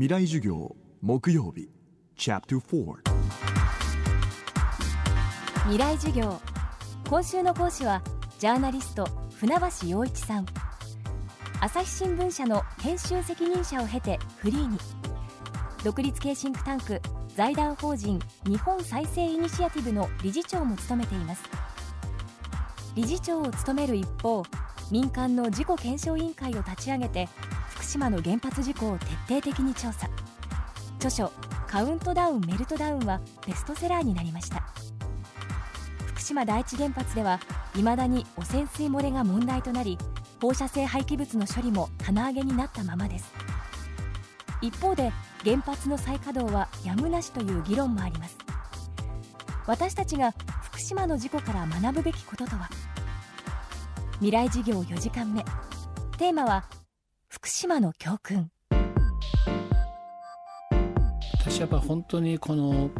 未来授業木曜日チャプター未来授業。今週の講師はジャーナリスト船橋陽一さん。朝日新聞社の編集責任者を経てフリーに。独立系シンクタンク財団法人日本再生イニシアティブの理事長も務めています。理事長を務める一方民間の事故検証委員会を立ち上げて島の原発事故を徹底的に調査。著書「カウントダウンメルトダウン」はベストセラーになりました。福島第一原発ではいまだに汚染水漏れが問題となり放射性廃棄物の処理も棚上げになったままです。一方で原発の再稼働はやむなしという議論もあります。私たちが福島の事故から学ぶべきこととは？未来事業4時間目。テーマは福島の教訓。私はやっぱ本当にこの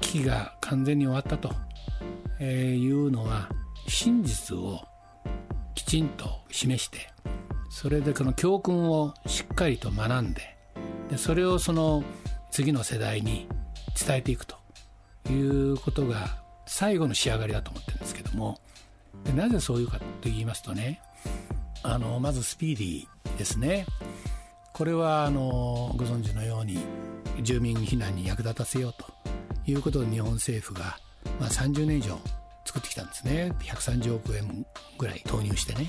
危機が完全に終わったというのは真実をきちんと示してそれでこの教訓をしっかりと学んででそれをその次の世代に伝えていくということが最後の仕上がりだと思ってるんですけどもでなぜそういうかと言いますとねあのまずスピーディですね。これはあのご存知のように住民避難に役立たせようということで日本政府が、まあ、30年以上作ってきたんですね。130億円ぐらい投入してね、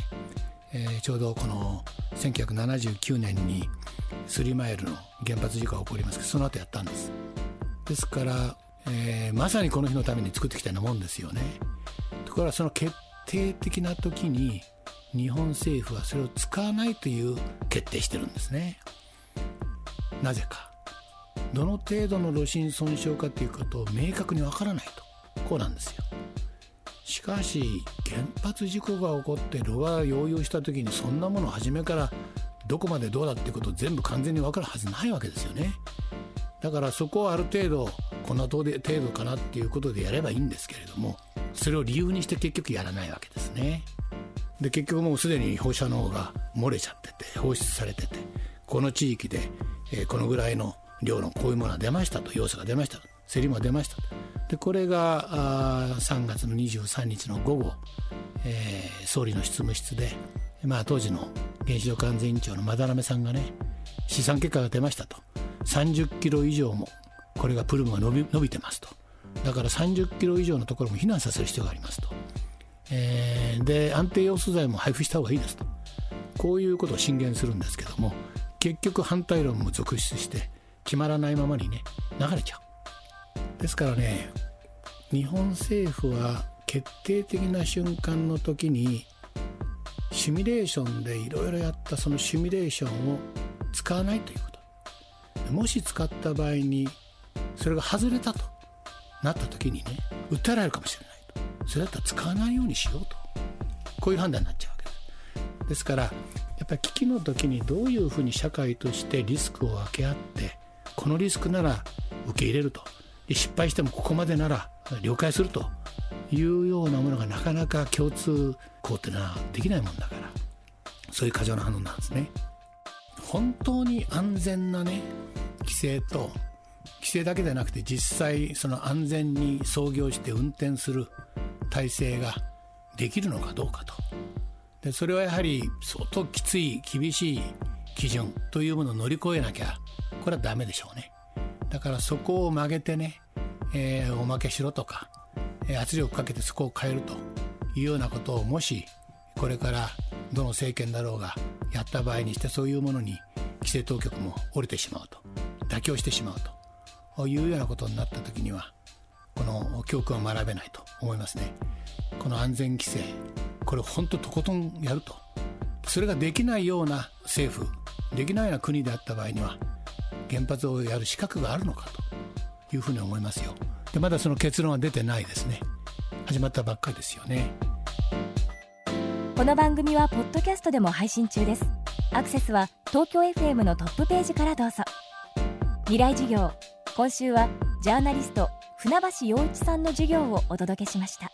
えー、ちょうどこの1979年にスリーマイルの原発事故が起こりますけどその後やったんです。ですから、えー、まさにこの日のために作ってきたようなもんですよね。ところがその決定的な時に日本政府はそれを使わないという決定してるんですね。なぜか。どの程度の炉心損傷かということを明確にわからないと。こうなんですよ。しかし原発事故が起こって炉が溶融した時にそんなものを初めからどこまでどうだっていうことを全部完全に分かるはずないわけですよね。だからそこをある程度こんな程度かなっていうことでやればいいんですけれどもそれを理由にして結局やらないわけですね。で結局もうすでに放射能が漏れちゃってて放出されててこの地域で、えー、このぐらいの量のこういうものが出ましたと要素が出ましたとセリも出ましたでこれがあ3月の23日の午後、えー、総理の執務室で、まあ、当時の原子力安全委員長の斑目さんがね試算結果が出ましたと。30キロ以上もこれがプルムが伸び伸びてますと。だから30キロ以上のところも避難させる必要がありますと、えー、で安定ヨウ素剤も配布した方がいいですと。こういうことを進言するんですけども結局反対論も続出して決まらないままにね流れちゃう。ですからね日本政府は決定的な瞬間の時にシミュレーションでいろいろやったそのシミュレーションを使わないということ。もし使った場合にそれが外れたとなった時にね訴えられるかもしれない。それだったら使わないようにしようと。こういう判断になっちゃうわけです。ですからやっぱり危機の時にどういうふうに社会としてリスクを分け合ってこのリスクなら受け入れると。で失敗してもここまでなら了解するというようなものがなかなか共通項っていうのはできないもんだから。そういう過剰な反応なんですね。本当に安全なね規制と規制だけでなくて実際その安全に操業して運転する体制ができるのかどうかと。でそれはやはり相当きつい厳しい基準というものを乗り越えなきゃこれはダメでしょうね。だからそこを曲げてね、えー、おまけしろとか圧力かけてそこを変えるというようなことをもしこれからどの政権だろうがやった場合にしてそういうものに規制当局も降りてしまうと妥協してしまうというようなことになった時にはこの教訓は学べないと。思いますね。この安全規制これ本当とことんやると。それができないような政府できないような国であった場合には原発をやる資格があるのかというふうに思いますよ。でまだその結論は出てないですね。始まったばっかりですよね。この番組はポッドキャストでも配信中です。アクセスは東京 FM のトップページからどうぞ。未来授業今週はジャーナリスト船橋陽一さんの授業をお届けしました。